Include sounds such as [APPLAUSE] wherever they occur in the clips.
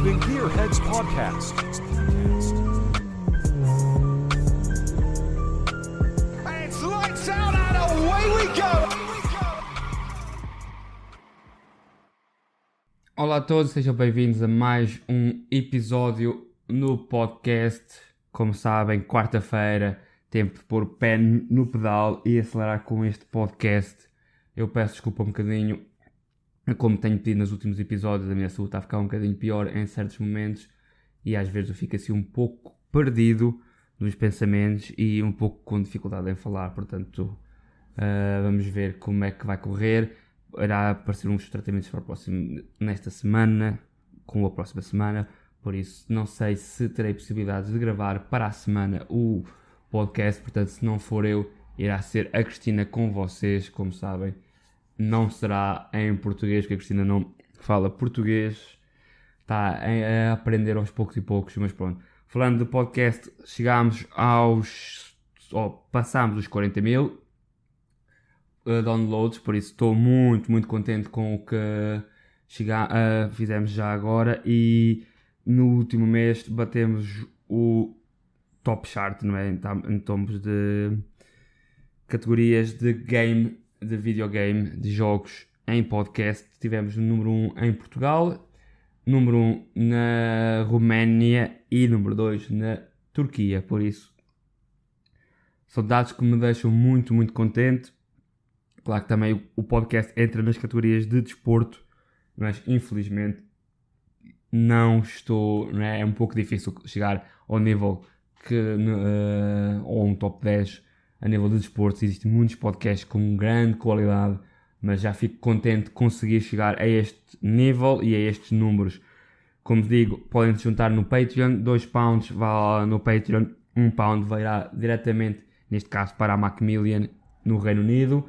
listening Gearheads Podcast. It's lights out and away we go! Olá a todos, sejam bem-vindos a mais um episódio no podcast. Como sabem, quarta-feira, tempo de pôr o pé no pedal e acelerar com este podcast. Eu peço desculpa um bocadinho, como tenho pedido nos últimos episódios, a minha saúde está a ficar um bocadinho pior em certos momentos e às vezes eu fico assim um pouco perdido nos pensamentos e um pouco com dificuldade em falar, portanto, uh, vamos ver como é que vai correr. Irá aparecer uns tratamentos para o próximo, nesta semana, com a próxima semana, por isso não sei se terei possibilidades de gravar para a semana o podcast, portanto se não for eu, irá ser a Cristina com vocês, como sabem, não será em português, porque a Cristina não fala português, está a aprender aos poucos e poucos, mas pronto. Falando de podcast, chegámos aos, oh, passámos os 40 mil, uh, downloads, por isso estou muito, muito contente com o que chega, uh, fizemos já agora e no último mês batemos o top chart, não é? Em, em termos de categorias de game, de videogame, de jogos em podcast. Tivemos número 1 um em Portugal, número 1 um na Roménia e número 2 na Turquia, por isso são dados que me deixam muito, muito contente Claro que também o podcast entra nas categorias de desporto, mas infelizmente não estou. Não é? é um pouco difícil chegar ao nível que. Uh, ou um top 10 a nível de desporto. Existem muitos podcasts com grande qualidade, mas já fico contente de conseguir chegar a este nível e a estes números. Como digo, podem se juntar no Patreon, 2 pounds vai no Patreon, 1 um pound virá diretamente, neste caso, para a Macmillian no Reino Unido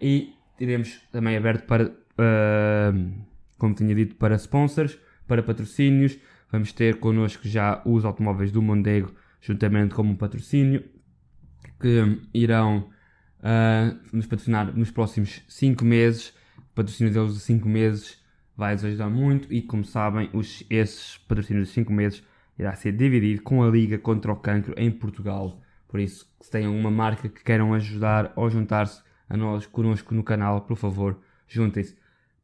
e teremos também aberto para, uh, como tinha dito, para sponsors, para patrocínios. Vamos ter connosco já os automóveis do Mondego, juntamente com um patrocínio, que irão uh, nos patrocinar nos próximos 5 meses. O patrocínio deles de 5 meses vai ajudar muito e, como sabem, os, esses patrocínios de 5 meses irá ser dividido com a Liga contra o Cancro em Portugal. Por isso, se têm alguma marca que queiram ajudar ou juntar-se a nós connosco no canal, por favor, juntem-se.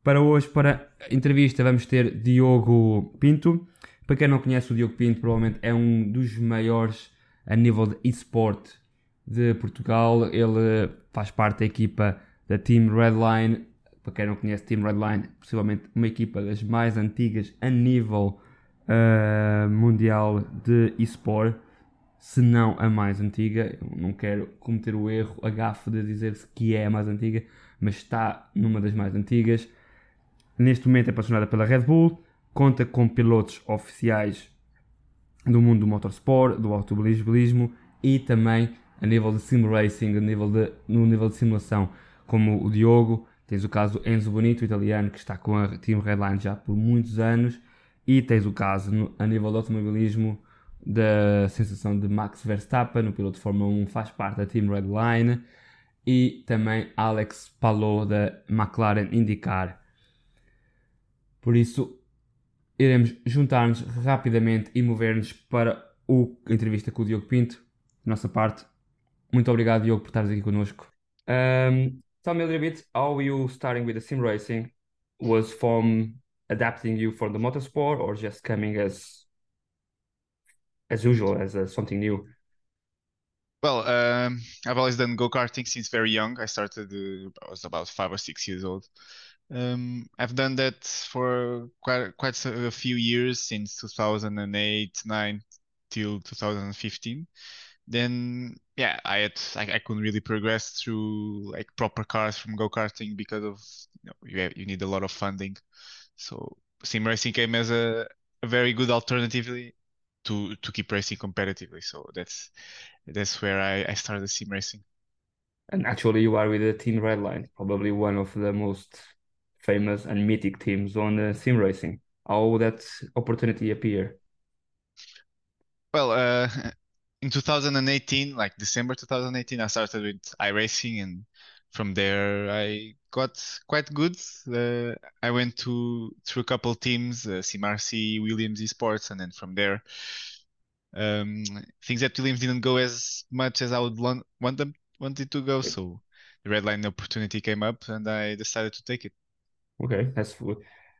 Para hoje, para a entrevista, vamos ter Diogo Pinto. Para quem não conhece o Diogo Pinto, provavelmente é um dos maiores a nível de eSport de Portugal. Ele faz parte da equipa da Team Redline. Para quem não conhece Team Redline, possivelmente uma equipa das mais antigas a nível uh, mundial de eSport se não a mais antiga. Eu não quero cometer o erro, a gafe de dizer-se que é a mais antiga, mas está numa das mais antigas. Neste momento é patrocinada pela Red Bull, conta com pilotos oficiais do mundo do motorsport, do automobilismo e também a nível de sim racing, a nível de, no nível de simulação, como o Diogo. Tens o caso do Enzo Bonito, italiano, que está com a Team Redline já por muitos anos. E tens o caso no, a nível de automobilismo da sensação de Max Verstappen, o piloto de Fórmula 1, faz parte da Team Redline, e também Alex Palou da McLaren IndyCar. Por isso, iremos juntar-nos rapidamente e mover-nos para a entrevista com o Diogo Pinto, da nossa parte. Muito obrigado, Diogo, por estares aqui connosco. Um, tell me a little bit how you starting with the sim racing was from adapting you for the motorsport or just coming as as usual as uh, something new? Well, um, I've always done go karting since very young. I started, uh, I was about five or six years old. Um, I've done that for quite quite a few years since 2008, 9 till 2015. Then yeah, I had I, I couldn't really progress through like proper cars from go karting because of you know you, have, you need a lot of funding. So sim racing came as a, a very good alternative to to keep racing competitively. So that's that's where I, I started sim racing. And actually, you are with the Team Redline, probably one of the most famous and mythic teams on uh, sim racing. How that opportunity appear? Well, uh, in 2018, like December 2018, I started with iRacing, and from there I got quite good. Uh, I went to through a couple teams, uh, CMRC, Williams Esports, and then from there, um, things at Williams didn't go as much as I would want, want them wanted to go. So the red line opportunity came up, and I decided to take it. Okay, that's good.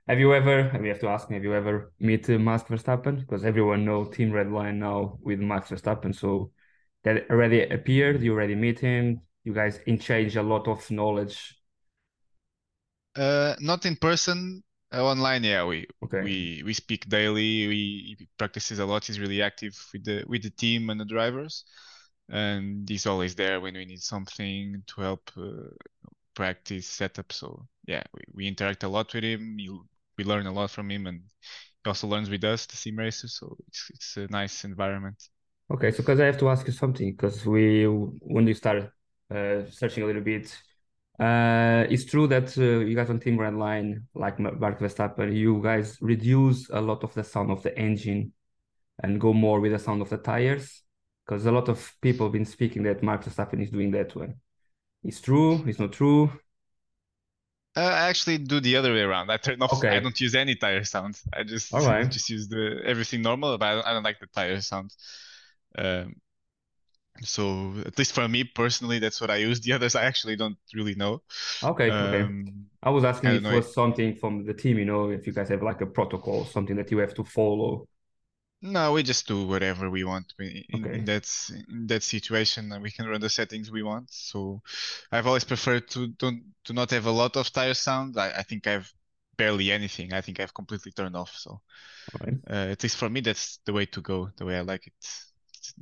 Have you ever, we have to ask, me have you ever met uh, Max Verstappen? Because everyone know Team Redline now with Max Verstappen. So that already appeared, you already meet him, you guys exchange a lot of knowledge. Uh, not in person, uh, online. Yeah, we Okay. we we speak daily. We he practices a lot. He's really active with the with the team and the drivers, and he's always there when we need something to help uh, practice setup. So yeah, we, we interact a lot with him. You, we learn a lot from him, and he also learns with us, the sim racers. So it's it's a nice environment. Okay, so because I have to ask you something, because we when you start uh, searching a little bit, uh, it's true that uh, you guys on Team Redline, like Ma- Mark Verstappen, you guys reduce a lot of the sound of the engine and go more with the sound of the tires, because a lot of people have been speaking that Mark Verstappen is doing that one. It's true, it's not true. Uh, I actually do the other way around. I turn off. I don't use any tire sound. I just All right. [LAUGHS] just use the everything normal, but I don't, I don't like the tire sound. Um, so at least for me personally, that's what I use. The others I actually don't really know. Okay, okay. Um, I was asking I if it was something from the team, you know, if you guys have like a protocol, something that you have to follow. No, we just do whatever we want. We, in, Okay. in that in that situation, uh, we can run the settings we want. So I've always preferred to don't to not have a lot of tire sound. I, I think I've barely anything. I think I've completely turned off. So right. uh, at least for me, that's the way to go. The way I like it.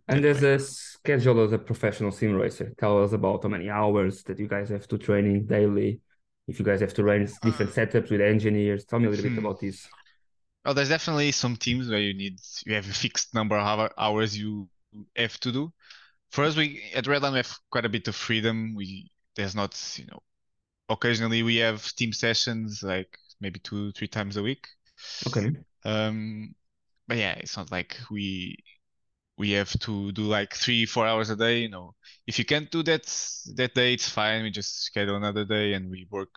And there's way. a schedule as a professional sim racer. Tell us about how many hours that you guys have to training daily. If you guys have to run different setups with engineers, tell me a little bit Hmm. about this. Oh, there's definitely some teams where you need you have a fixed number of hours you have to do. For us, we at Redline we have quite a bit of freedom. We there's not, you know, occasionally we have team sessions like maybe two, three times a week. Okay. Um, but yeah, it's not like we we have to do like three, four hours a day. You know, if you can't do that that day, it's fine. We just schedule another day and we work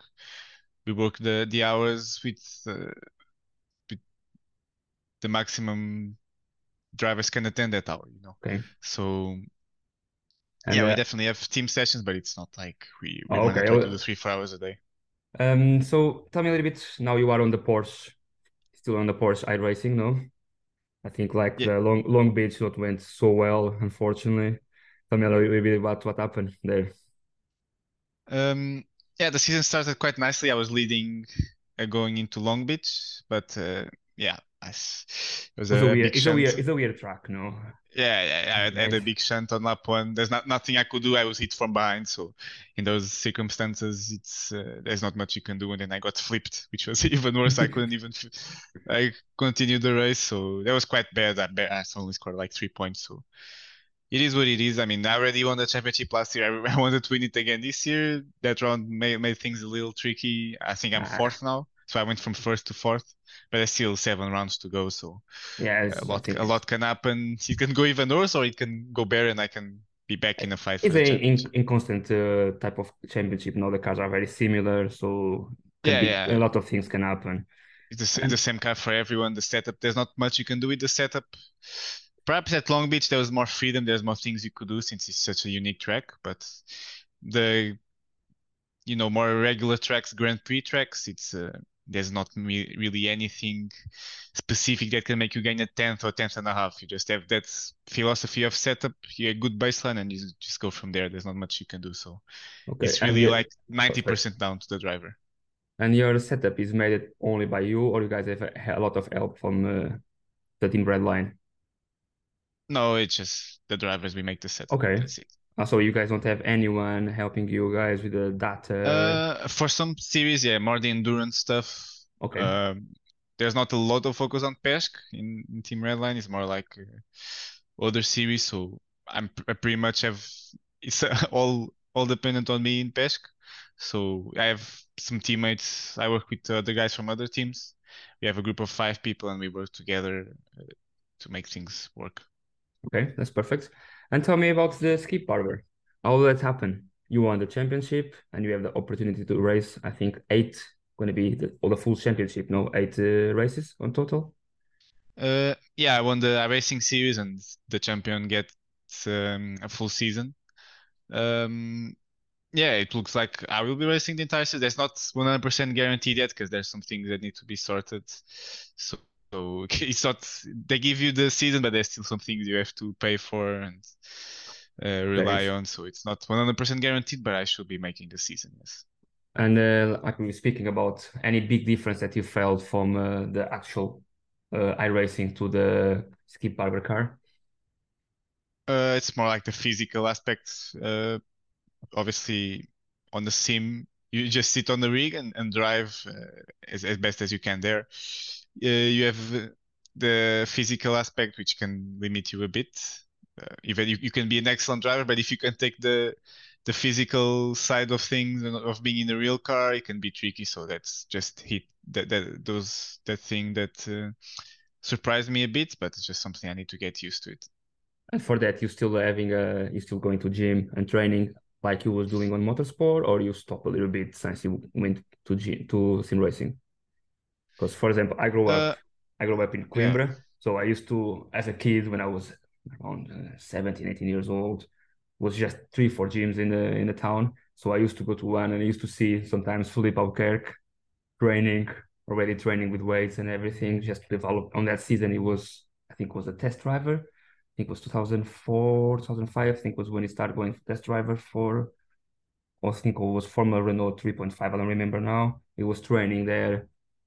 we work the the hours with uh, with the maximum drivers can attend that hour. You know, Okay. so And yeah, we uh, definitely have team sessions, but it's not like we we Oh, okay. to do three, four hours a day. um, so tell me a little bit. Now you are on the Porsche, still on the Porsche iRacing, no? I think like Yeah. the Long Long Beach not went so well, unfortunately. Tell me a little bit about what happened there. Um, yeah, the season started quite nicely. I was leading uh, going into Long Beach, but uh, yeah, I s- it was It's a a weird, big it's a weird, it's a weird track, no? Yeah, yeah, yeah, I had- had a big shunt on lap one. There's not nothing I could do. I was hit from behind, so in those circumstances, it's uh, there's not much you can do. And then I got flipped, which was [LAUGHS] even worse. I couldn't even I continued the race, so that was quite bad. I, ba- I only scored like three points, so it is what it is. I mean, I already won the championship last year. [LAUGHS] I, I wanted to win it again this year. That round made made things a little tricky. I think I'm fourth now, so I went from first to fourth, but there's still seven rounds to go, so. Yeah, A lot, a lot can happen. It can go even worse, or it can go better, and I can be back in a fight it's the a in, inconstant uh, type of championship. No, the cars are very similar, so Yeah, be, yeah. a lot of things can happen. It's the, the same car for everyone. The setup, there's not much you can do with the setup. Perhaps at Long Beach there was more freedom. There's more things you could do since it's such a unique track. But the, you know, more regular tracks, Grand Prix tracks, it's uh, there's not me- really anything specific that can make you gain a tenth or tenth and a half. You just have that philosophy of setup, you have a good baseline, and you just go from there. There's not much you can do. So. Okay, It's really like 90% down to the driver. and your setup is made only by you, or you guys have a, a lot of help from uh, the team Redline. No, it's just the drivers we make the setup. Okay. Uh, so you guys don't have anyone helping you guys with the data. Uh, for some series, yeah, more the endurance stuff. okay, Um, there's not a lot of focus on Pesk in, in Team Redline. It's more like uh, other series. So I'm I pretty much have [LAUGHS] it's uh, all all dependent on me in Pesk. So I have some teammates. I work with other guys from other teams. We have a group of five people, and we work together uh, to make things work. okay, that's perfect. And tell me about the skip barber. How did that happen? you won the championship and you have the opportunity to race. I think eight going to be the, or the full championship. No, eight uh, races on total. Uh, yeah, I won the racing series, and the champion gets um, a full season. Um, yeah, it looks like I will be racing the entire season. That's not 100% guaranteed yet because there's some things that need to be sorted. So, so [LAUGHS] it's not they give you the season, but there's still some things you have to pay for and uh, rely on. So it's not 100% guaranteed, but I should be making the season. Yes. And uh, like were speaking about, any big difference that you felt from uh, the actual uh, iRacing to the Skip Barber car? Uh, it's more like the physical aspects. Uh, obviously, on the sim, you just sit on the rig and, and drive uh, as, as best as you can there. Uh, you have the physical aspect, which can limit you a bit. Uh, even you, you can be an excellent driver, but if you can take the the physical side of things of being in a real car, it can be tricky. So that's just hit that that those that thing that uh, surprised me a bit, but it's just something I need to get used to it. And for that, you still having a you still going to gym and training like you was doing on motorsport, or you stop a little bit since you went to gym, to sim racing? Because for example, I grew up uh, I grew up in Coimbra, yeah. so I used to as a kid when I was around uh, 17, 18 years old, was just three, four gyms in the in the town. So I used to go to one and I used to see sometimes Philippe Albuquerque training, already training with weights and everything, just to develop. On that season, he was, I think, was a test driver. I think it was 2004, 2005. I think was when he started going test driver for, I think it was former Renault 3.5. I don't remember now. He was training there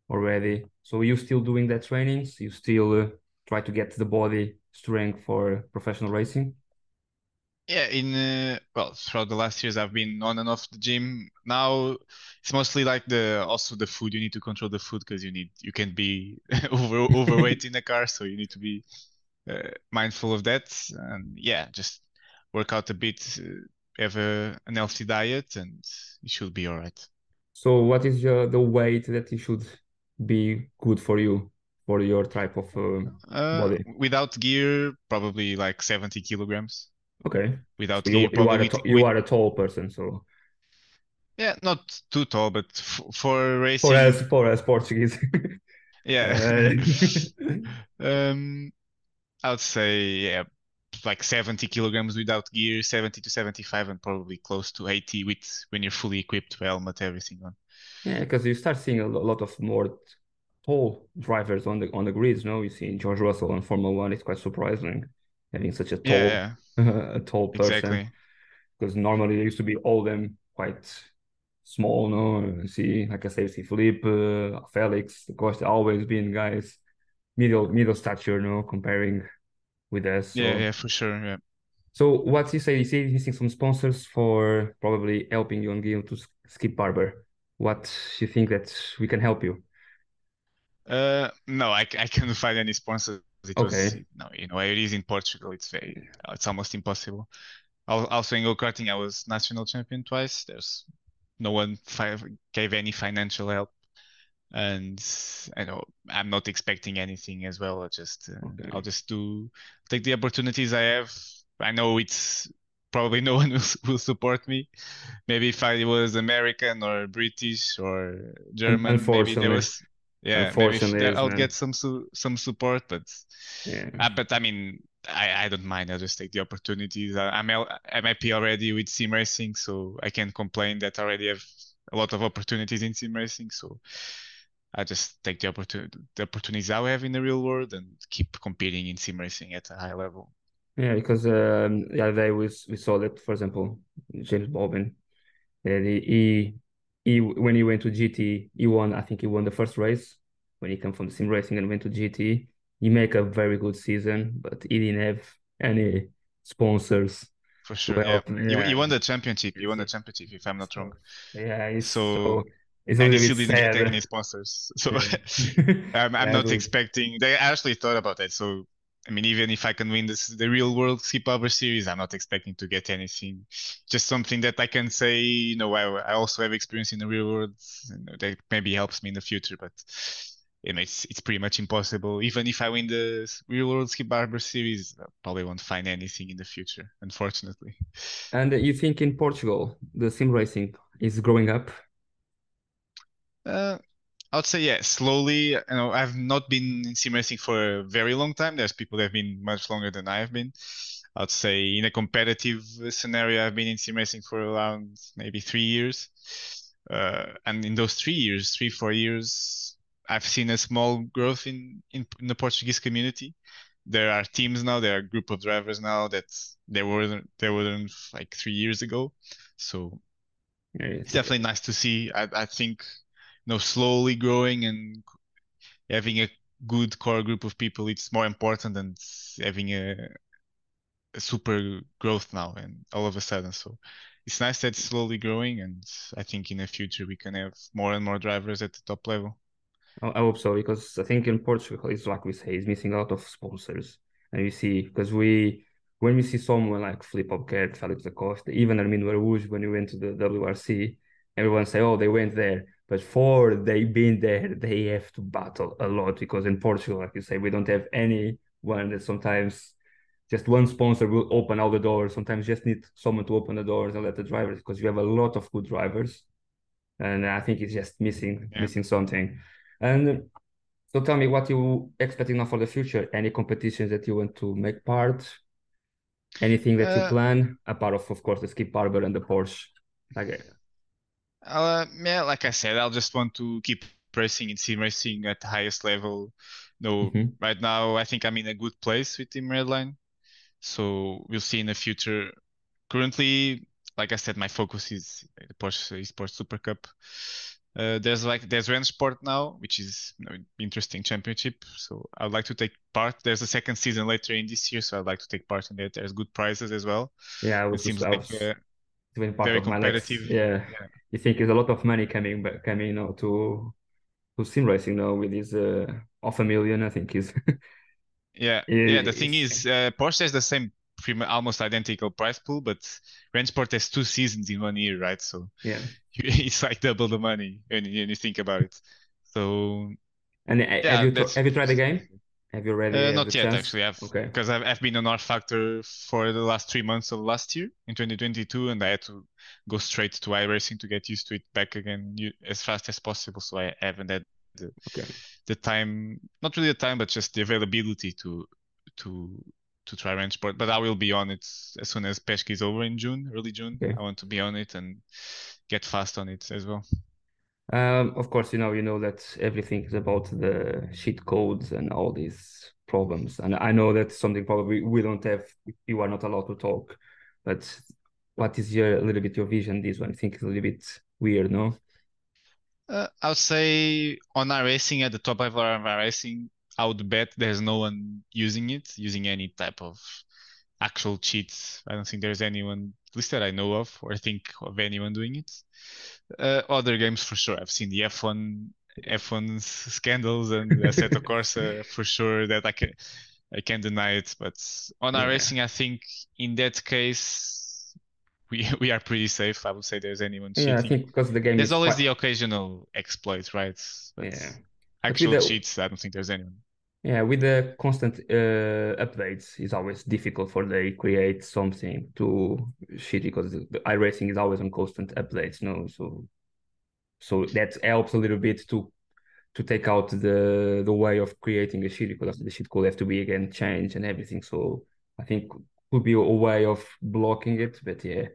already. So you still doing that trainings? You still uh, try to get the body strength for professional racing? Yeah, in uh, well, throughout the last years, I've been on and off the gym. Now it's mostly like the also the food. You need to control the food because you need you can't be [LAUGHS] over overweight in the car, so you need to be uh, mindful of that. And yeah, just work out a bit, uh, have a, an healthy diet, and you should be all right. So, what is your, the weight that you should be good for you for your type of uh, body? Without gear, probably like seventy kilograms. Okay. Without so you, you, are you are a tall person, so. Yeah, not too tall, but f- for racing. For us, for us Portuguese. [LAUGHS] yeah. [LAUGHS] um, I would say yeah, like 70 kilograms without gear, 70 to 75, and probably close to 80 with when you're fully equipped, helmet, everything on. Yeah, because you start seeing a lot of more tall drivers on the on the grids. No, you see George Russell on Formula One. It's quite surprising having such a tall yeah, yeah. [LAUGHS] a tall person. Exactly. Because normally they used to be all them quite small, no? See, like I say, see Felipe, uh, Felix, of course, always been guys middle middle stature, no, comparing with us. So. Yeah, yeah, for sure. Yeah. So what you say? You say he's some sponsors for probably helping you on game to skip barber. What you think that we can help you? Uh, no, I, I can't find any sponsors it okay. was no, you know, it is in Portugal. It's very, it's almost impossible. Also in go karting, I was national champion twice. There's no one gave any financial help, and I know I'm not expecting anything as well. I just uh, okay. I'll just do take the opportunities I have. I know it's probably no [LAUGHS] one will, will support me. Maybe if I was American or British or German, maybe there was yeah, maybe I'll get some su- some support, but yeah. Uh, but I mean, I, I don't mind. I'll just take the opportunities. I'm L- I'm happy already with sim racing, so I can't complain that I already have a lot of opportunities in sim racing. So I just take the opportunity the opportunities I have in the real world and keep competing in sim racing at a high level. Yeah, because um, the other day we we saw that, for example, James Baldwin, uh, he he when he went to GT, he won. I think he won the first race when he came from the sim racing and went to GT. He make a very good season, but he didn't have any sponsors. For sure, yeah. yeah. He, won the championship. He won the championship, if I'm not wrong. Yeah, so, so it's and he still didn't sad. get any sponsors. [LAUGHS] So yeah. [LAUGHS] I'm, I'm [LAUGHS] yeah, not expecting. They actually thought about that. So I mean, even if I can win this the real world Skip Barber series, I'm not expecting to get anything. Just something that I can say, you know, I, I also have experience in the real world you know, that maybe helps me in the future. But it's it's pretty much impossible. Even if I win the Real World Skip Barber Series, I probably won't find anything in the future, unfortunately. And you think in Portugal the sim racing is growing up? Uh, I would say yeah, slowly. You know, I've not been in sim racing for a very long time. There's people that have been much longer than I have been. I'd say in a competitive scenario, I've been in sim racing for around maybe three years. Uh, and in those three years, three, four years, I've seen a small growth in, in, in the Portuguese community. There are teams now, there are a group of drivers now that there weren't there weren't like three years ago. So Yeah, it's definitely nice to see. I, I think know slowly growing and having a good core group of people it's more important than having a, a super growth now and all of a sudden so it's nice that it's slowly growing and I think in the future we can have more and more drivers at the top level. I I hope so because I think in Portugal it's like we say, it's missing a lot of sponsors. And you see, because we when we see someone like Filipe Albuquerque, Felix da Costa, even Armin Araújo, when we went to the WRC, everyone say, oh, they went there. But for they've been there, they have to battle a lot because in Portugal, like you say, we don't have anyone that sometimes just one sponsor will open all the doors. Sometimes just need someone to open the doors and let the drivers because you have a lot of good drivers. And I think it's just missing Yeah. missing something. And so tell me what you expecting now for the future. Any competitions that you want to make part? Anything that you Uh, plan, apart of of course the Skip Barber and the Porsche? Like Uh, yeah, like I said, I'll just want to keep racing in sim racing at the highest level. No, Mhm. right now I think I'm in a good place with Team Redline. So we'll see in the future. Currently, like I said, my focus is the Porsche Esports Super Cup. Uh, there's like there's Rennsport now, which is you know, interesting championship. So I'd like to take part. There's a second season later in this year, so I'd like to take part in that. There's good prizes as well. yeah, I It seems I like was doing part very of my competitive. yeah. Yeah. You think there's a lot of money coming back coming now to to sim racing now with this uh half a million, I think is [LAUGHS] Yeah, Yeah, yeah. The thing is, uh, Porsche has the same, almost identical price pool, but Rennsport has two seasons in one year, right? So yeah. [LAUGHS] it's like double the money when you, when you think about it. So And uh, yeah, have you have you tried the game? Have you already uh, not yet chance? actually. I've Okay. because I've, I've been on R Factor for the last three months of last year in 2022, and I had to go straight to iRacing to get used to it back again as fast as possible. So I haven't had the, Okay. the time, not really the time, but just the availability to to to try Rennsport. But I will be on it as soon as Pesca is over in June, early June. Okay. I want to be on it and get fast on it as well. Um, of course, you know, you know that everything is about the cheat codes and all these problems. And I know that's something probably we don't have, you are not allowed to talk. But what is your a little bit your vision? This one, I think it's a little bit weird, no? Uh, I would say on iRacing at the top of iRacing, I would bet there's no one using it, using any type of actual cheats. I don't think there's anyone, least that I know of, or think of anyone doing it. Uh, other games for sure. I've seen the F1 F1 scandals and Assetto [LAUGHS] Corsa for sure that I can I can't deny it. But on Yeah. iRacing, I think in that case we [LAUGHS] we are pretty safe. I would say there's anyone Yeah, I cheating. think because the game There's always quite, the occasional exploit, right? But Yeah. actual the- cheats, I don't think there's anyone. Yeah, with the constant uh, updates, it's always difficult for they create something to shit because the, iRacing is always on constant updates, no? So so that helps a little bit to to take out the the way of creating a sheet because the shit could have to be again changed and everything. So I think could be a way of blocking it. But yeah,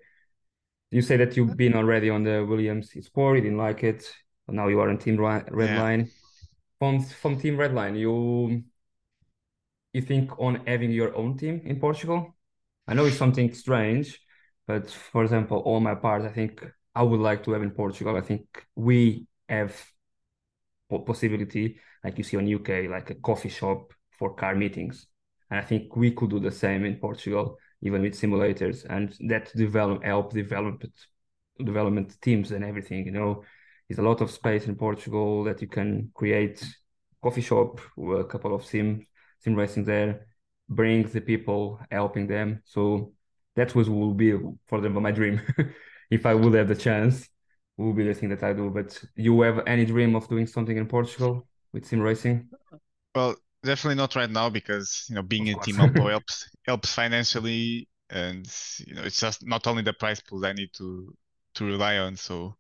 you say that you've been already on the Williams sport, you didn't like it. But now you are on Team Redline. From from Team Redline, you you think on having your own team in Portugal? I know it's something strange, but for example, on my part, I think I would like to have in Portugal. I think we have possibility, like you see on UK, like a coffee shop for car meetings. And I think we could do the same in Portugal, even with simulators, and that develop help develop development teams and everything. You know, there's a lot of space in Portugal that you can create coffee shop, with a couple of sim sim racing there, bring the people, helping them. So that was will be for example my dream. [LAUGHS] if I would have the chance, will be the thing that I do. But you have any dream of doing something in Portugal? with sim racing? Well, definitely not right now because you know being a team. Alpo [LAUGHS] helps helps financially, and you know it's just not only the prize pool I need to to rely on. So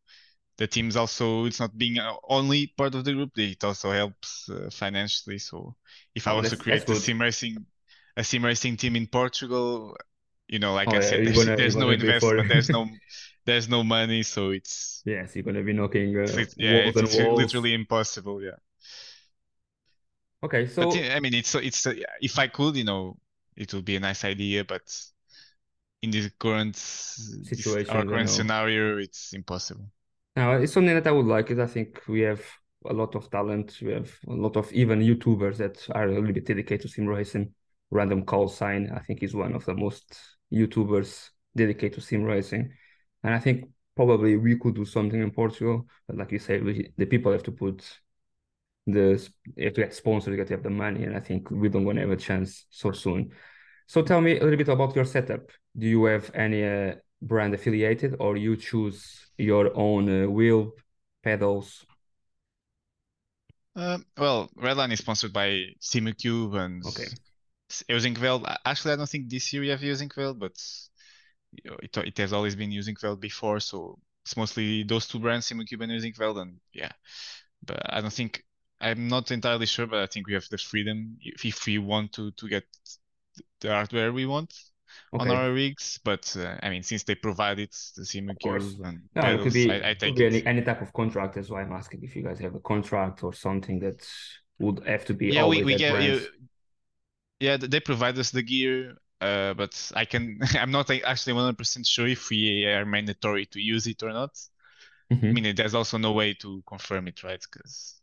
the teams also it's not being uh, only part of the group; it also helps uh, financially. So if I Oh, was to create a sim racing a sim racing team in Portugal, you know, like Oh I yeah, said, there's gonna there's no gonna for investment, there's no [LAUGHS] there's no money, so it's yes, you're gonna be knocking it's uh, lit- yeah, walls it's it's walls. literally impossible. Yeah. Okay, But so yeah, I mean, it's it's uh, if I could, you know, it would be a nice idea, but in this current this, our current know. scenario, it's impossible. Now, it's something that I would like. Is I think we have a lot of talent. We have a lot of even YouTubers that are a little bit dedicated to sim racing. Random Call Sign, I think, is one of the most YouTubers dedicated to sim racing, and I think probably we could do something in Portugal. But like you say, we, the people have to put the have to get sponsors, you have to have the money, and I think we don't want to have a chance so soon. So tell me a little bit about your setup. Do you have any uh, brand affiliated, or you choose your own uh, wheel pedals? Um, well, Redline is sponsored by Simacube and Okay. A- Actually, I don't think this year we have Eusinkveld, but you know, it it has always been using Eusinkveld before, so it's mostly those two brands, Simacube and Eusinkveld, and yeah. But I don't think I'm not entirely sure, but I think we have the freedom if, if we want to to get the hardware we want on our rigs. But uh, I mean, since they provide it, the. Simacube and No, it could be I, I could be any any type of contract. That's why I'm asking if you guys have a contract or something that would have to be Yeah, we we get you. Yeah, they provide us the gear, uh, but I can. [LAUGHS] I'm not actually 100% sure if we are mandatory to use it or not. I Mhm. mean, there's also no way to confirm it, right? Because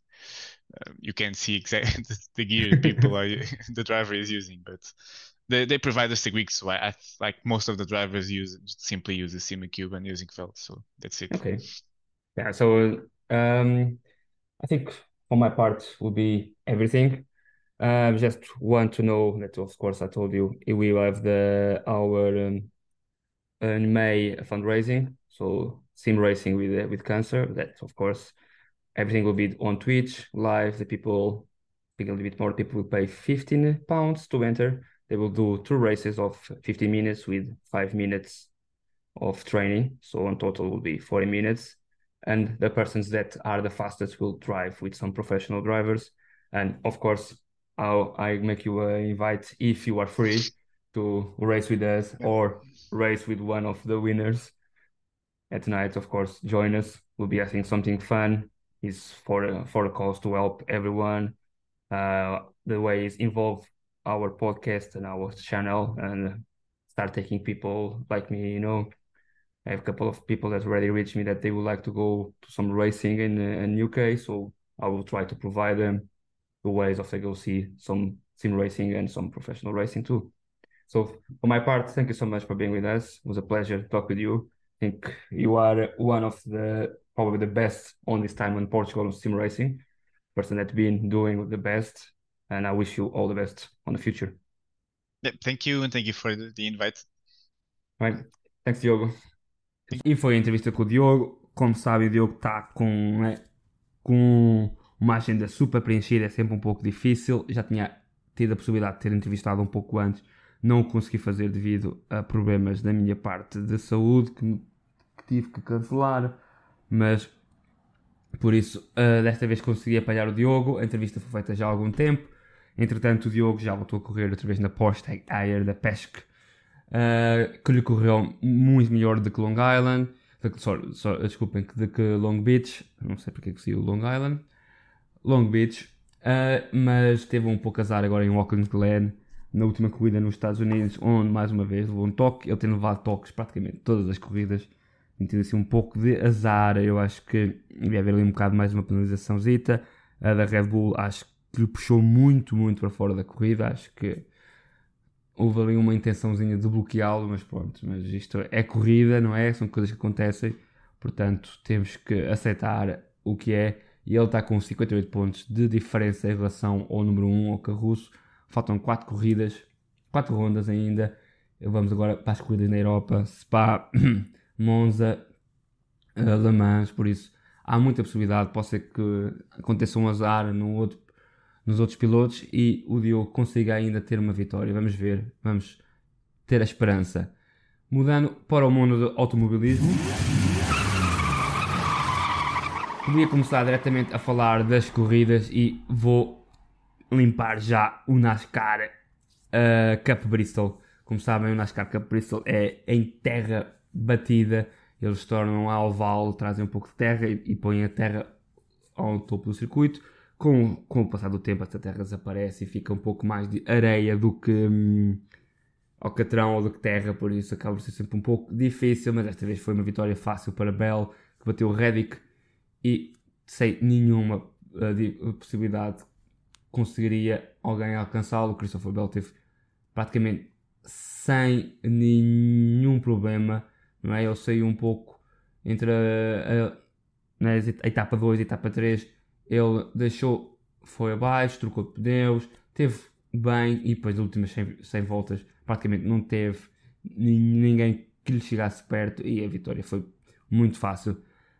uh, you can see exactly [LAUGHS] the gear people are [LAUGHS] the driver is using, but they they provide us the rig, so I, I like most of the drivers use simply use the Simacube and using felt, so that's it. Okay. Yeah, so um, I think for my part will be everything. Um, just want to know that, of course, I told you we will have the our um, in May fundraising, so sim racing with uh, with cancer. That, of course, everything will be on Twitch live. The people, I a little bit more people will pay 15 pounds to enter. They will do two races of 50 minutes with five minutes of training. So in total will be 40 minutes. And the persons that are the fastest will drive with some professional drivers. And of course, I'll I make you an invite if you are free to race with us or race with one of the winners at night. Of course, join us. Will be I think something fun. Is for for a cause to help everyone. Uh, the way is involve our podcast and our channel and start taking people like me. You know, I have a couple of people that already reached me that they would like to go to some racing in in UK. So I will try to provide them the ways of they go see some sim racing and some professional racing too. So for my part, thank you so much for being with us. It was a pleasure to talk with you. I think you are one of the probably the best on this time in Portugal on sim racing, person that's been doing the best. And I wish you all the best on the future. Yeah, thank you and thank you for the, invite. Right? Thanks, Diogo. E foi a entrevista com o Diogo. Como sabe, o Diogo está com, né, com uma agenda super preenchida, é sempre um pouco difícil. Já tinha tido a possibilidade de ter entrevistado um pouco antes, não o consegui fazer devido a problemas da minha parte de saúde que, que tive que cancelar, mas por isso uh, desta vez consegui apanhar o Diogo. A entrevista foi feita já há algum tempo. Entretanto, o Diogo já voltou a correr outra vez na Porsche Air da Pesca uh, que lhe correu muito melhor do que Long Island. Sorry, sorry, desculpem, do que Long Beach. Não sei porque é que saiu Long Island. Long Beach. Uh, mas teve um pouco azar agora em Watkins Glen. Na última corrida nos Estados Unidos, onde mais uma vez levou um toque. Ele tem levado toques praticamente todas as corridas. Tido assim um pouco de azar. Eu acho que devia haver ali um bocado mais uma penalizaçãozita. A da Red Bull acho que lhe puxou muito, muito para fora da corrida. Acho que houve ali uma intençãozinha de bloqueá-lo, mas pronto, mas isto é corrida, não é? São coisas que acontecem, portanto temos que aceitar o que é. E ele está com 58 pontos de diferença em relação ao número 1, ao Carruço. Faltam 4 corridas, 4 rondas ainda. Vamos agora para as corridas na Europa, Spa, [CLEARS THROAT] Monza, Le Mans, por isso há muita possibilidade, pode ser que aconteça um azar no outro, nos outros pilotos e o Diogo consiga ainda ter uma vitória. Vamos ver, vamos ter a esperança. Mudando para o mundo do automobilismo. Podia começar diretamente a falar das corridas e vou limpar já o NASCAR uh, Cup Bristol. Como sabem, o NASCAR Cup Bristol é em terra batida. Eles tornam a trazem um pouco de terra e, e põem a terra ao topo do circuito. Com, com o passar do tempo, essa terra desaparece e fica um pouco mais de areia do que hum, alcatrão ou do que terra, por isso acaba por ser sempre um pouco difícil. Mas desta vez foi uma vitória fácil para Bell, que bateu o Reddick e sem nenhuma uh, possibilidade conseguiria alguém alcançá-lo. Christopher Bell teve praticamente sem nenhum problema, não é? Ele saiu um pouco entre a, a, a etapa 2 e a etapa 3, ele deixou, foi abaixo, trocou de pneus, teve bem e depois das últimas 100, 100 voltas praticamente não teve ninguém que lhe chegasse perto e a vitória foi muito fácil.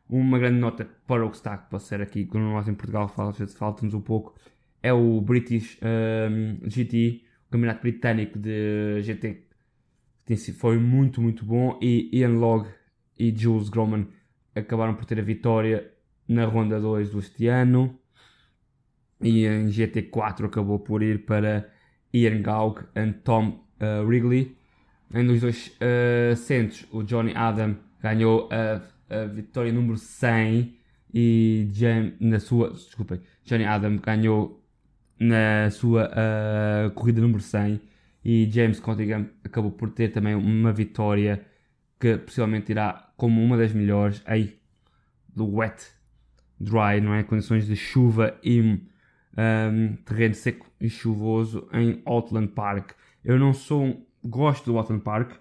Uma grande nota para o que está a passar aqui, quando nós em Portugal falta-nos um pouco, é o British um, GT, o Campeonato Britânico de GT, foi muito, muito bom. E Ian Log e Jules Groman acabaram por ter a vitória na ronda 2 deste ano. E em GT4 acabou por ir para Ian Gaug e Tom uh, Wrigley. Em dos dois uh, centros, o Johnny Adam ganhou a, a vitória número 100 e James, na sua, desculpem, Johnny Adam ganhou na sua uh, corrida número 100 e James Cottingham acabou por ter também uma vitória que possivelmente irá como uma das melhores aí do wet dry, não é? Condições de chuva e um, terreno seco e chuvoso em Outland Park. Eu não sou, gosto do Outland Park,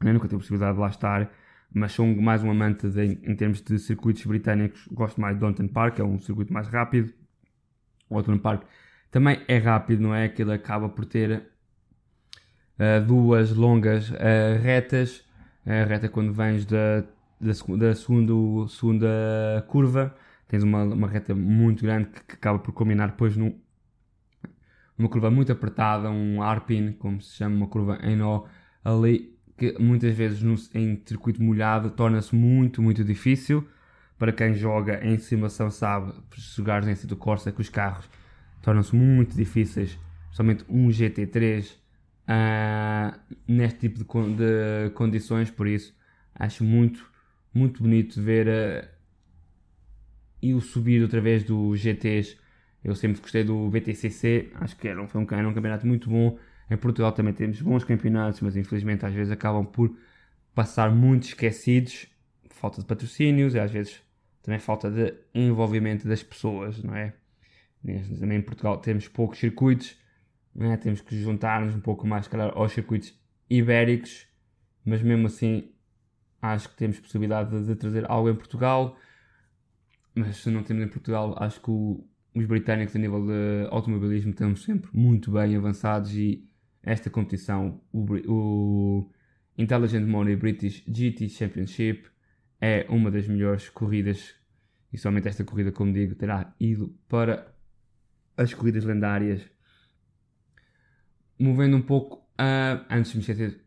eu nunca tive a possibilidade de lá estar, mas sou mais um amante de, em termos de circuitos britânicos, gosto mais de Donton Park, é um circuito mais rápido o Outland Park também é rápido, não é? Aquilo acaba por ter uh, duas longas uh, retas. A reta quando vens da, da, da segunda curva, tens uma, uma reta muito grande que, que acaba por combinar depois num, numa curva muito apertada, um arpin, como se chama, uma curva em nó ali, que muitas vezes no, em circuito molhado torna-se muito, muito difícil. Para quem joga em simulação sabe, jogar em do Corsa que os carros tornam-se muito difíceis, somente um GT3 uh, ah, neste tipo de, de, condições, por isso acho muito, muito bonito ver uh, e o subir outra vez do GTs. Eu sempre gostei do BTCC, acho que era um, foi um, era um campeonato muito bom. Em Portugal também temos bons campeonatos, mas infelizmente às vezes acabam por passar muito esquecidos, falta de patrocínios, e às vezes também falta de envolvimento das pessoas, não é? Também em Portugal temos poucos circuitos, é? temos que juntar-nos um pouco mais, calhar, aos circuitos ibéricos, mas mesmo assim acho que temos possibilidade de, trazer algo em Portugal, mas se não temos em Portugal, acho que o, os britânicos a nível de automobilismo estão sempre muito bem avançados e esta competição, o, o Intelligent Money British GT Championship, é uma das melhores corridas e somente esta corrida, como digo, terá ido para as corridas lendárias. Movendo um pouco, uh, antes de me esquecer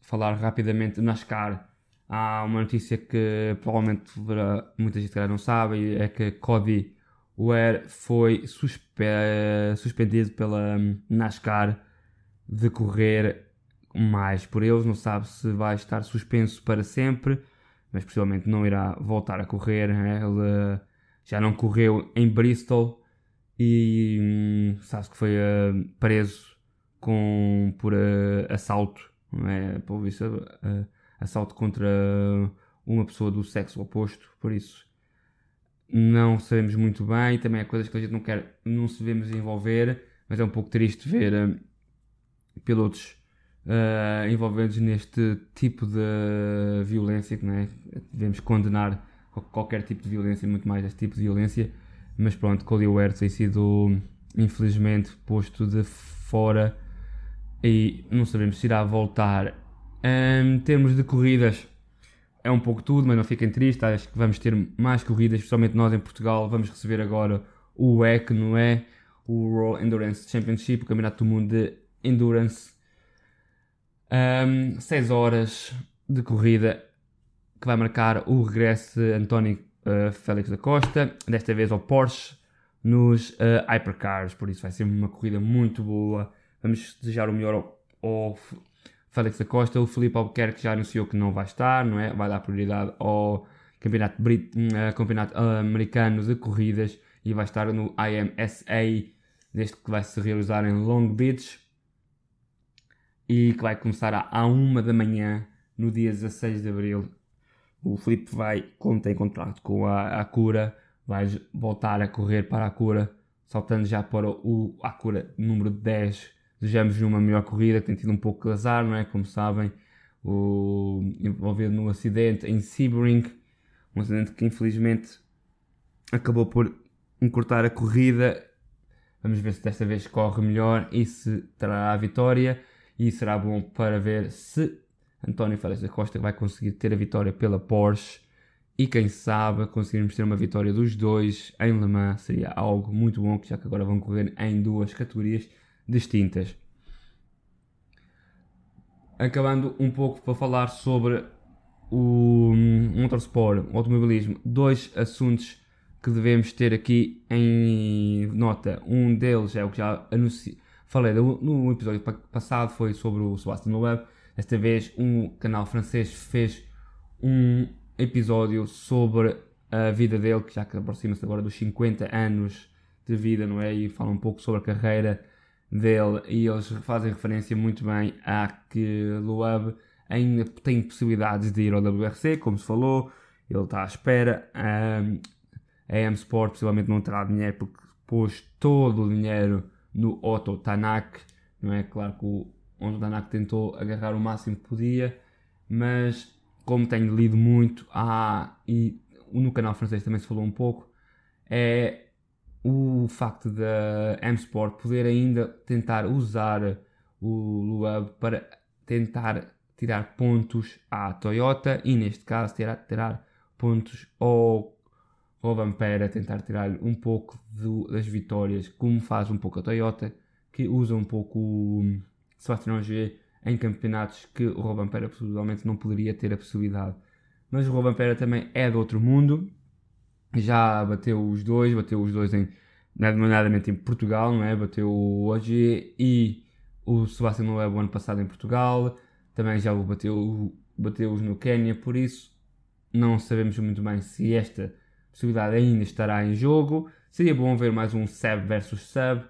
falar rapidamente do NASCAR, há uma notícia que provavelmente muita gente não sabe, é que Cody Ware foi suspe suspendido pela NASCAR de correr mais por eles, não sabe se vai estar suspenso para sempre mas possivelmente não irá voltar a correr. Né? Ele já não correu em Bristol e hum, sabe que foi uh, preso com, por uh, assalto, não é? Por visto, uh, assalto contra uma pessoa do sexo oposto, por isso não sabemos muito bem, também é coisas que a gente não quer, não se devemos envolver, mas é um pouco triste ver pilotos uh, envolvidos neste tipo de violência, que é? devemos condenar qualquer tipo de violência, muito mais este tipo de violência, mas pronto, Cody Ware tem sido infelizmente posto de fora e não sabemos se irá voltar. Em termos de corridas, é um pouco tudo, mas não fiquem tristes. Acho que vamos ter mais corridas, especialmente nós em Portugal. Vamos receber agora o WEC, não é? O World Endurance Championship, o Campeonato do Mundo de Endurance. Um, 6 horas de corrida que vai marcar o regresso de António uh, Félix da Costa, desta vez ao Porsche, nos uh, Hypercars. Por isso vai ser uma corrida muito boa. Vamos desejar o melhor ao, ao Félix da Costa. O Felipe Albuquerque já anunciou que não vai estar, não é? Vai dar prioridade ao Campeonato, Brit uh, campeonato Americano de Corridas e vai estar no IMSA, deste que vai se realizar em Long Beach e que vai começar à 1 da manhã no dia 16 de Abril. O Felipe vai, como tem contrato com a Acura, vai voltar a correr para a Acura, saltando já para o Acura número 10 desejamos numa melhor corrida, que tem tido um pouco de azar, não é? Como sabem, o, envolvido num acidente em Sebring, um acidente que infelizmente acabou por encurtar a corrida. Vamos ver se desta vez corre melhor e se trará a vitória. E será bom para ver se António Félix da Costa vai conseguir ter a vitória pela Porsche. E quem sabe conseguirmos ter uma vitória dos dois em Le Mans seria algo muito bom, já que agora vão correr em duas categorias distintas. Acabando um pouco para falar sobre o motorsport, o automobilismo, dois assuntos que devemos ter aqui em nota. Um deles é o que já anunciei, falei no episódio passado, foi sobre o Sebastian Loeb. Desta vez, um canal francês fez um episódio sobre a vida dele, que já que aproxima-se agora dos 50 anos de vida, não é? E fala um pouco sobre a carreira dele e eles fazem referência muito bem a que Loeb ainda tem possibilidades de ir ao WRC, como se falou, ele está à espera. Um, a M Sport possivelmente não terá dinheiro porque pôs todo o dinheiro no Otto Tanak, não é? Claro que o Otto Tanak tentou agarrar o máximo que podia, mas como tenho lido muito, ah, e no canal francês também se falou um pouco, é o facto da M-Sport poder ainda tentar usar o Luab para tentar tirar pontos à Toyota e neste caso tirar, tirar pontos ao Rovampera, tentar tirar um pouco do, das vitórias, como faz um pouco a Toyota, que usa um pouco o Sebastian Ogier em campeonatos que o Rovampera possivelmente não poderia ter a possibilidade. Mas o Rovampera também é de outro mundo, já bateu os dois, bateu os dois em, nomeadamente em Portugal, não é? Bateu o OG e o Sebastião Loeb ano passado em Portugal, também já bateu, bateu-os no Quênia, por isso não sabemos muito bem se esta possibilidade ainda estará em jogo. Seria bom ver mais um Seb versus Seb,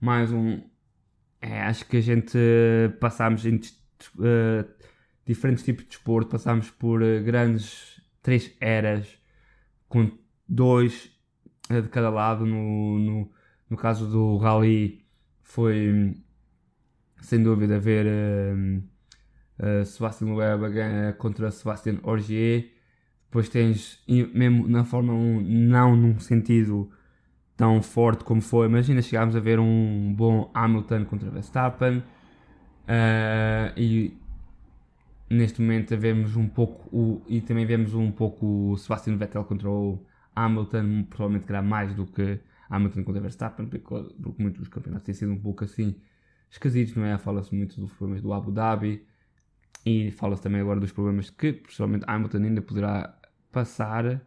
mais um. É, acho que a gente passámos em uh, diferentes tipos de desporto, passámos por uh, grandes três eras com dois de cada lado. No, no, no caso do Rally, foi sem dúvida ver uh, Sebastian Loeb contra Sebastian Ogier. Depois tens, mesmo na Fórmula 1, não num sentido tão forte como foi, mas ainda chegámos a ver um bom Hamilton contra Verstappen. Uh, e neste momento vemos um pouco o, e também vemos um pouco o Sebastian Vettel contra o Hamilton provavelmente terá mais do que Hamilton contra Verstappen, porque, porque muitos dos campeonatos têm sido um pouco assim esquisitos, não é? Fala-se muito dos problemas do Abu Dhabi e fala-se também agora dos problemas que possivelmente Hamilton ainda poderá passar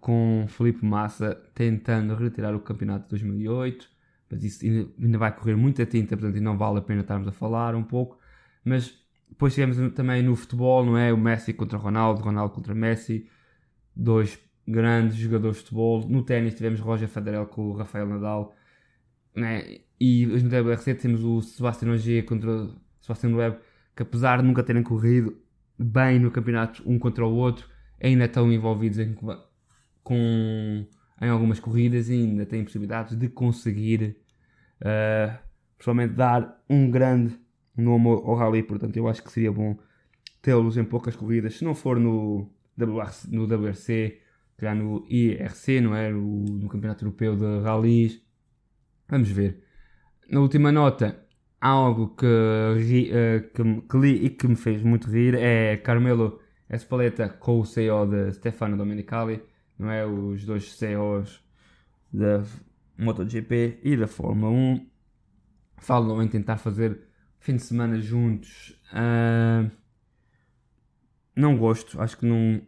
com Felipe Massa tentando retirar o campeonato de 2008, mas isso ainda, ainda vai correr muita tinta, portanto não vale a pena estarmos a falar um pouco, mas depois tivemos também no futebol, não é? O Messi contra Ronaldo, Ronaldo contra Messi, dois grandes jogadores de futebol. No ténis tivemos Roger Federer com o Rafael Nadal. Né? E no WRC temos o Sebastian Ogier contra o Sebastian Loeb, que apesar de nunca terem corrido bem no campeonato um contra o outro, ainda estão envolvidos em, com, em algumas corridas e ainda têm possibilidades de conseguir uh, pessoalmente dar um grande nome ao rally. Portanto, eu acho que seria bom tê-los em poucas corridas, se não for no no WRC calhar no IRC, não é? No, no Campeonato Europeu de Rallys. Vamos ver. Na última nota, algo que, ri, uh, que, que, li e que me fez muito rir é Carmelo Espaleta com o CEO de Stefano Domenicali, não é? Os dois CEOs da MotoGP e da Fórmula 1 falam em tentar fazer fim de semana juntos. Uh, não gosto, acho que não.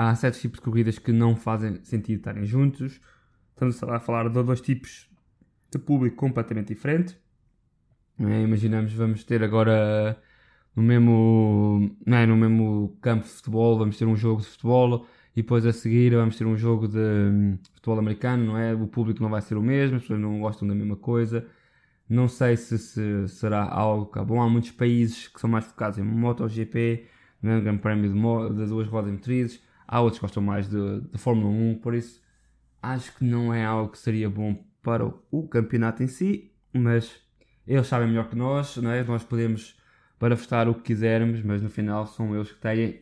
Há certos tipos de corridas que não fazem sentido estarem juntos. Estamos a falar de dois tipos de público completamente diferentes. É? Imaginamos, vamos ter agora no mesmo, não é, no mesmo campo de futebol, vamos ter um jogo de futebol e depois a seguir vamos ter um jogo de hum, futebol americano, não é? O público não vai ser o mesmo, as pessoas não gostam da mesma coisa. Não sei se, se será algo que bom. Há muitos países que são mais focados em MotoGP, no Grande Prémio de, de duas rodas motrizes. Há outros que gostam mais de Fórmula 1, por isso acho que não é algo que seria bom para o campeonato em si, mas eles sabem melhor que nós, não é? Nós podemos parafustar o que quisermos, mas no final são eles que têm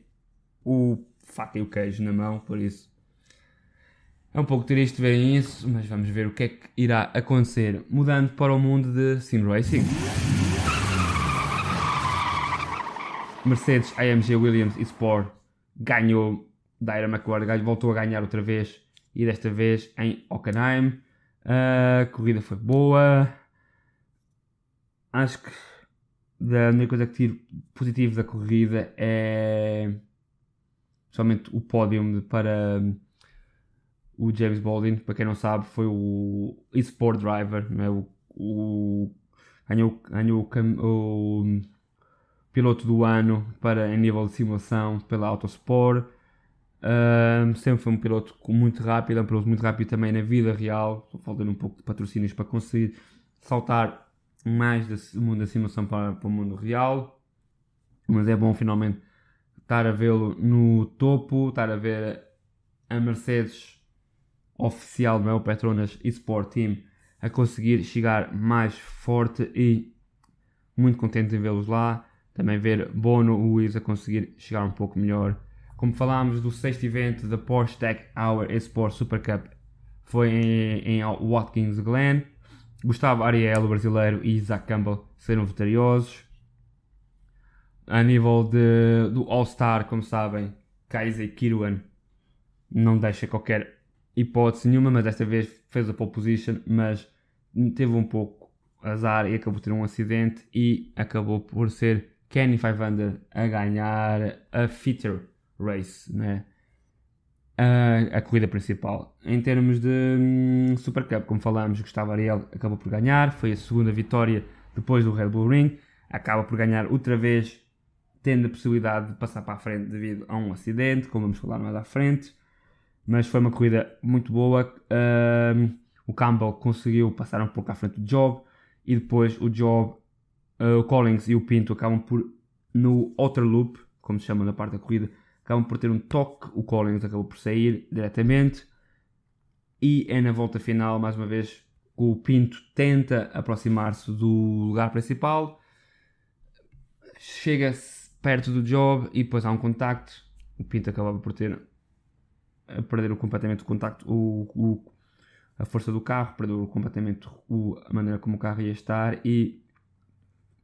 o faca e o queijo na mão, por isso é um pouco triste verem isso, mas vamos ver o que é que irá acontecer. Mudando para o mundo de Sim Racing. Mercedes AMG Williams eSport ganhou Daira McQuarrie, voltou a ganhar outra vez e desta vez em Hockenheim. A corrida foi boa. Acho que a única coisa que tiro positivo da corrida é somente o pódio para o James Baldwin, para quem não sabe, foi o eSport Driver, é? o, o, ganhou, ganhou o, o, piloto do ano para em nível de simulação pela Autosport. Sempre foi um piloto muito rápido, é um piloto muito rápido também na vida real. Faltando um pouco de patrocínios para conseguir saltar mais do mundo da simulação para, para o mundo real. Mas é bom finalmente estar a vê-lo no topo, estar a ver a Mercedes oficial do meu Petronas eSport Team a conseguir chegar mais forte e muito contente em vê-los lá. Também ver Bono Luiz a conseguir chegar um pouco melhor. Como falámos do sexto evento da Porsche Tech Hour eSport Super Cup, foi em, em Watkins Glen. Gustavo Ariel, o brasileiro, e Isaac Campbell serão vitoriosos. A nível de, do All-Star, como sabem, Kaiser Kiruan não deixa qualquer hipótese nenhuma, mas desta vez fez a pole position, mas teve um pouco azar e acabou por ter um acidente e acabou por ser Kenny 500 a ganhar a feature race, né? a, a corrida principal. Em termos de hum, Super Cup, como falámos, Gustavo Ariel acabou por ganhar, foi a segunda vitória depois do Red Bull Ring, acaba por ganhar outra vez, tendo a possibilidade de passar para a frente devido a um acidente, como vamos falar mais à frente mas foi uma corrida muito boa. Um, o Campbell conseguiu passar um pouco à frente do Job e depois o Job, uh, o Collins e o Pinto acabam por, no outer loop, como se chama na parte da corrida, acabam por ter um toque. O Collins acabou por sair diretamente e é na volta final, mais uma vez, o Pinto tenta aproximar-se do lugar principal, chega-se perto do Job e depois há um contacto. O Pinto acaba por ter a perder completamente o contacto, o, o, a força do carro, perdeu completamente o, a maneira como o carro ia estar e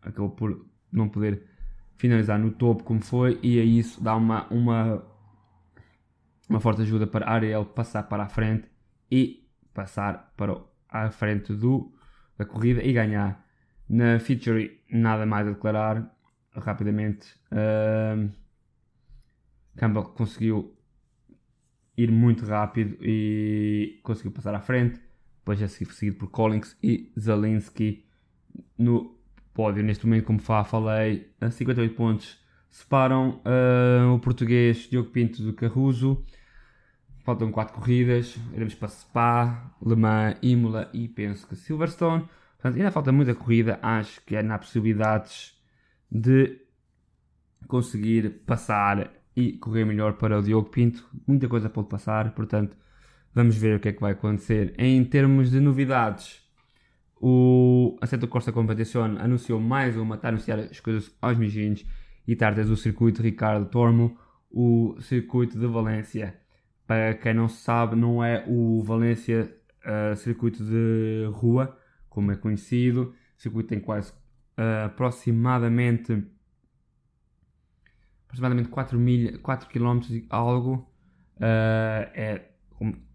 acabou por não poder finalizar no topo como foi e a isso dá uma, uma, uma forte ajuda para Ariel passar para a frente e passar para a frente do, da corrida e ganhar. Na Feature nada mais a declarar rapidamente. Campbell conseguiu ir muito rápido e conseguiu passar à frente. Depois é seguido por Collins e Zalinski no pódio. Neste momento, como já falei, a 58 pontos separam uh, o português Diogo Pinto do Carruso. Faltam 4 corridas. Iremos para Spa, Le Mans, Imola e penso que Silverstone. Portanto, ainda falta muita corrida. Acho que ainda há possibilidades de conseguir passar e correr melhor para o Diogo Pinto. Muita coisa pode passar, portanto, vamos ver o que é que vai acontecer. Em termos de novidades, o Assetto Corsa Competition anunciou mais uma, está a anunciar as coisas aos mijinhos e tardes o circuito Ricardo Tormo, o circuito de Valência. Para quem não sabe, não é o Valência uh, circuito de rua, como é conhecido. O circuito tem quase uh, aproximadamente aproximadamente 4, milha, 4 km e algo. Uh, é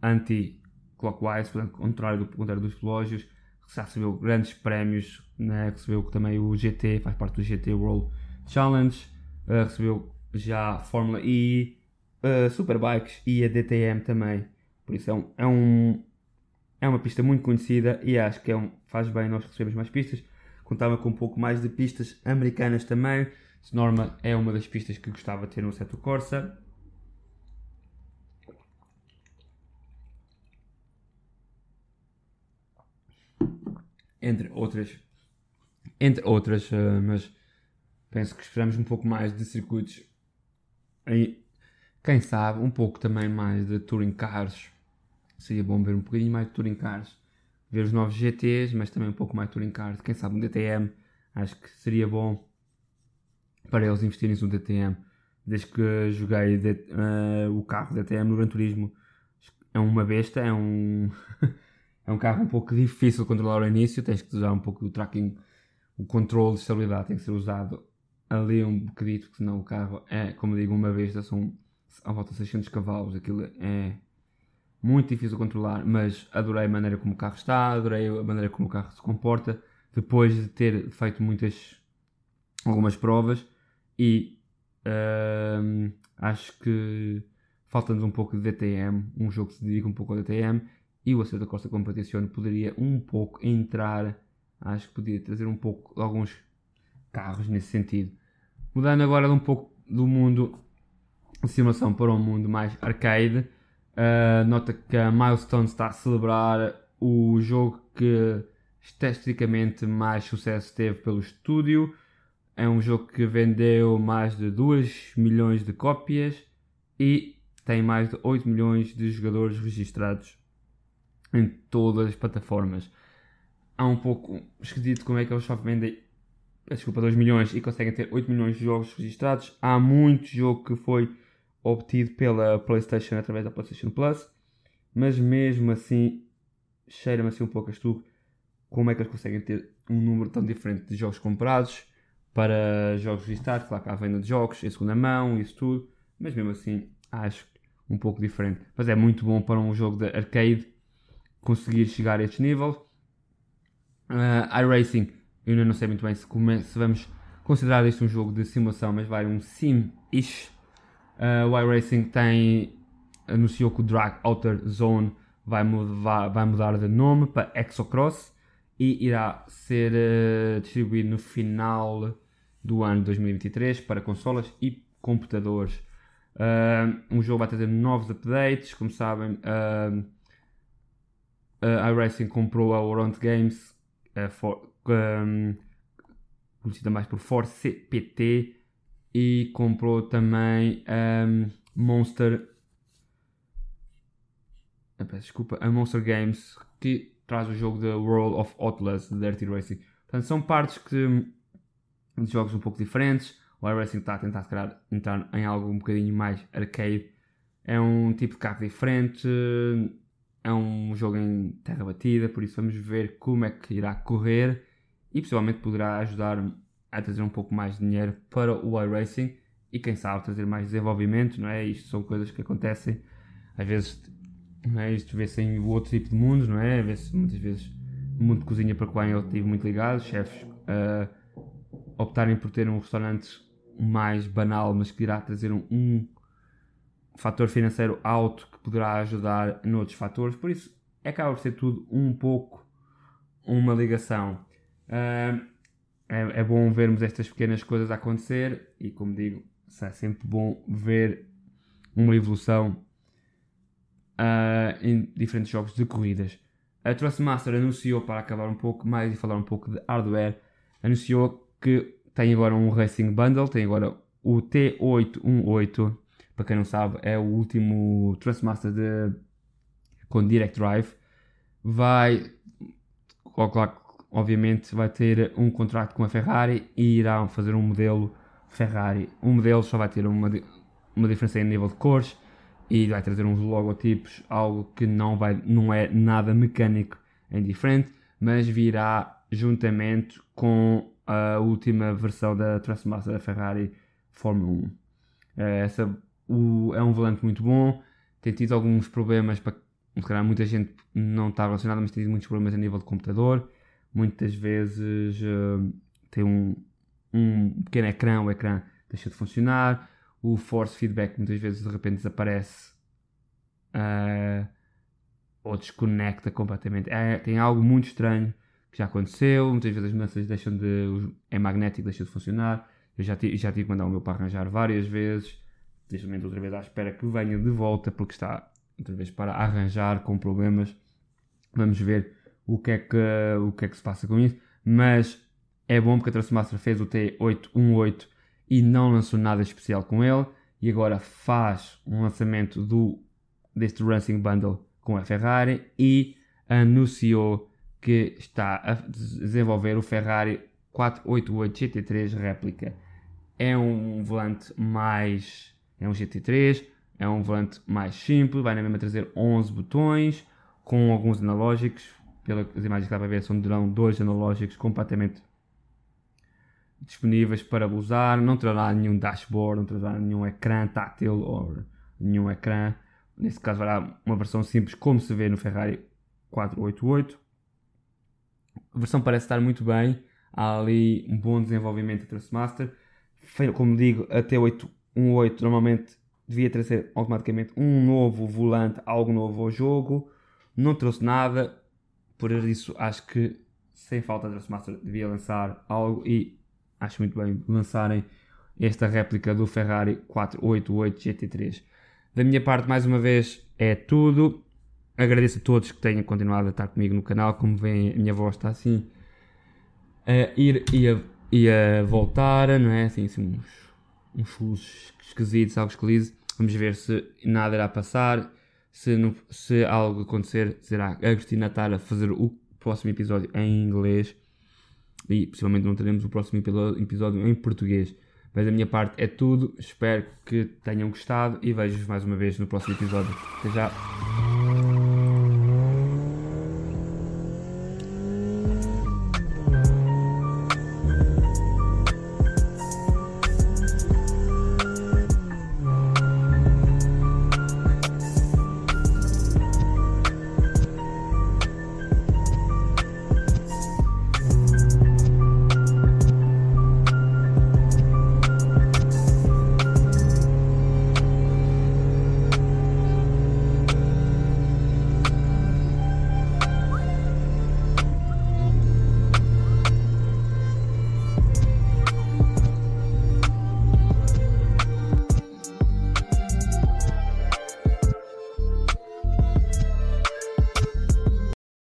anti-clockwise, portanto, contrário do contrário dos relógios. Já recebeu grandes prémios, né? recebeu também o GT, faz parte do GT World Challenge, uh, recebeu já Fórmula E, uh, Superbikes e a DTM também. Por isso é, um, é, um, é uma pista muito conhecida e acho que é um, faz bem nós recebemos mais pistas. Contava com um pouco mais de pistas americanas também. Norma é uma das pistas que gostava de ter no Seto Corsa. Entre outras, entre outras, uh, mas penso que esperamos um pouco mais de circuitos e quem sabe um pouco também mais de touring cars. Seria bom ver um bocadinho mais de touring cars, ver os novos GTs, mas também um pouco mais de touring cars. Quem sabe um DTM, acho que seria bom para eles investirem no DTM. Desde que joguei de, uh, o carro DTM no Gran Turismo, é uma besta, é um, [LAUGHS] é um carro um pouco difícil de controlar ao início, tens que usar um pouco do tracking, o controle de estabilidade tem que ser usado ali um bocadito, senão o carro é, como digo, uma besta, são à volta de 600 cavalos, aquilo é muito difícil de controlar, mas adorei a maneira como o carro está, adorei a maneira como o carro se comporta, depois de ter feito muitas, algumas provas, e uh, acho que falta-nos um pouco de DTM, um jogo que se dedica um pouco ao DTM, e o Acerto da Costa Competition poderia um pouco entrar, acho que podia trazer um pouco de alguns carros nesse sentido. Mudando agora um pouco do mundo de simulação para um mundo mais arcade, uh, nota que a Milestone está a celebrar o jogo que esteticamente mais sucesso teve pelo estúdio. É um jogo que vendeu mais de 2 milhões de cópias e tem mais de 8 milhões de jogadores registrados em todas as plataformas. Há um pouco esquisito como é que eles só vendem desculpa, 2 milhões e conseguem ter 8 milhões de jogos registrados. Há muito jogo que foi obtido pela PlayStation através da PlayStation Plus, mas mesmo assim cheira-me assim um pouco a estudo como é que eles conseguem ter um número tão diferente de jogos comprados para jogos registrados. Claro que há venda de jogos em segunda mão, isso tudo, mas mesmo assim acho um pouco diferente. Mas é muito bom para um jogo de arcade conseguir chegar a estes níveis. Uh, iRacing, eu ainda não sei muito bem se, come, se, vamos considerar isto um jogo de simulação, mas vai um sim-ish. Uh, o iRacing tem anunciou que o Drag Outer Zone vai, mudar, vai mudar de nome para Exocross e irá ser uh, distribuído no final do ano 2023 para consolas e computadores. Uh, um jogo vai trazer novos updates, como sabem. Uh, a iRacing comprou a Oront Games, uh, for, um, conhecida mais por Force PT, e comprou também um, Monster. Desculpa, a Monster Games, que traz o jogo da World of Atlas de Dirty Racing. Portanto, são partes que, de jogos um pouco diferentes. O iRacing está a tentar, se calhar, entrar em algo um bocadinho mais arcade. É um tipo de carro diferente, é um jogo em terra batida, por isso vamos ver como é que irá correr e possivelmente poderá ajudar a trazer um pouco mais de dinheiro para o iRacing e quem sabe trazer mais desenvolvimento, não é? Isto são coisas que acontecem às vezes, não é? Isto vê-se em outro tipo de mundos, não é? Vê-se muitas vezes o mundo cozinha para o qual eu estive muito ligado, chefes uh, optarem por ter um restaurante mais banal, mas que irá trazer um, um fator financeiro alto que poderá ajudar noutros fatores, por isso acaba por ser tudo um pouco uma ligação. Uh, é, é, bom vermos estas pequenas coisas acontecer e, como digo, é sempre bom ver uma evolução uh, em diferentes jogos de corridas. A Trustmaster anunciou, para acabar um pouco mais e falar um pouco de hardware, anunciou que tem agora um Racing Bundle, tem agora o T818, para quem não sabe, é o último Trustmaster de, com Direct Drive. Vai, obviamente vai ter um contrato com a Ferrari e irão fazer um modelo Ferrari. Um modelo só vai ter uma, uma diferença em nível de cores e vai trazer uns logotipos, algo que não, vai, não é nada mecânico em diferente, mas virá juntamente com a última versão da Trustmaster da Ferrari Fórmula 1. É, essa, o, é um volante muito bom, tem tido alguns problemas, para, se calhar muita gente não está relacionada, mas tem tido muitos problemas a nível de computador. Muitas vezes uh, tem um, um pequeno ecrã, o ecrã deixa de funcionar, o force feedback muitas vezes de repente desaparece uh, ou desconecta completamente. É, tem algo muito estranho que já aconteceu, muitas vezes as mudanças deixam de. é magnético, deixa de funcionar. Eu já, já tive que mandar o meu para arranjar várias vezes, desde momento outra vez à espera que venha de volta, porque está outra vez para arranjar com problemas. Vamos ver o que é que, o que, é que se passa com isso. Mas é bom porque a Trustmaster fez o T818 e não lançou nada especial com ele. E agora faz um lançamento do, deste Racing Bundle com a Ferrari e anunciou que está a desenvolver o Ferrari 488 GT3 réplica. É um volante mais. É um GT3, é um volante mais simples, vai na mesma trazer 11 botões com alguns analógicos. Pelas imagens que dá para ver, são dois analógicos completamente disponíveis para usar. Não terá nenhum dashboard, não terá nenhum ecrã tátil ou nenhum ecrã. Nesse caso, haverá uma versão simples, como se vê no Ferrari 488. A versão parece estar muito bem. Há ali um bom desenvolvimento da Trustmaster. Como digo, até 818 normalmente devia trazer automaticamente um novo volante, algo novo ao jogo. Não trouxe nada, por isso acho que sem falta a Trustmaster devia lançar algo e acho muito bem lançarem esta réplica do Ferrari 488 GT3. Da minha parte, mais uma vez, é tudo. Agradeço a todos que tenham continuado a estar comigo no canal. Como veem, a minha voz está assim a ir e a, e a voltar, não é? Assim, assim uns, uns esquisitos, algo esquisito. Vamos ver se nada irá passar. Se, não, se algo acontecer, será a Cristina estar a fazer o próximo episódio em inglês e possivelmente não teremos o próximo episódio em português. Mas da minha parte é tudo. Espero que tenham gostado e vejo-vos mais uma vez no próximo episódio. Até já!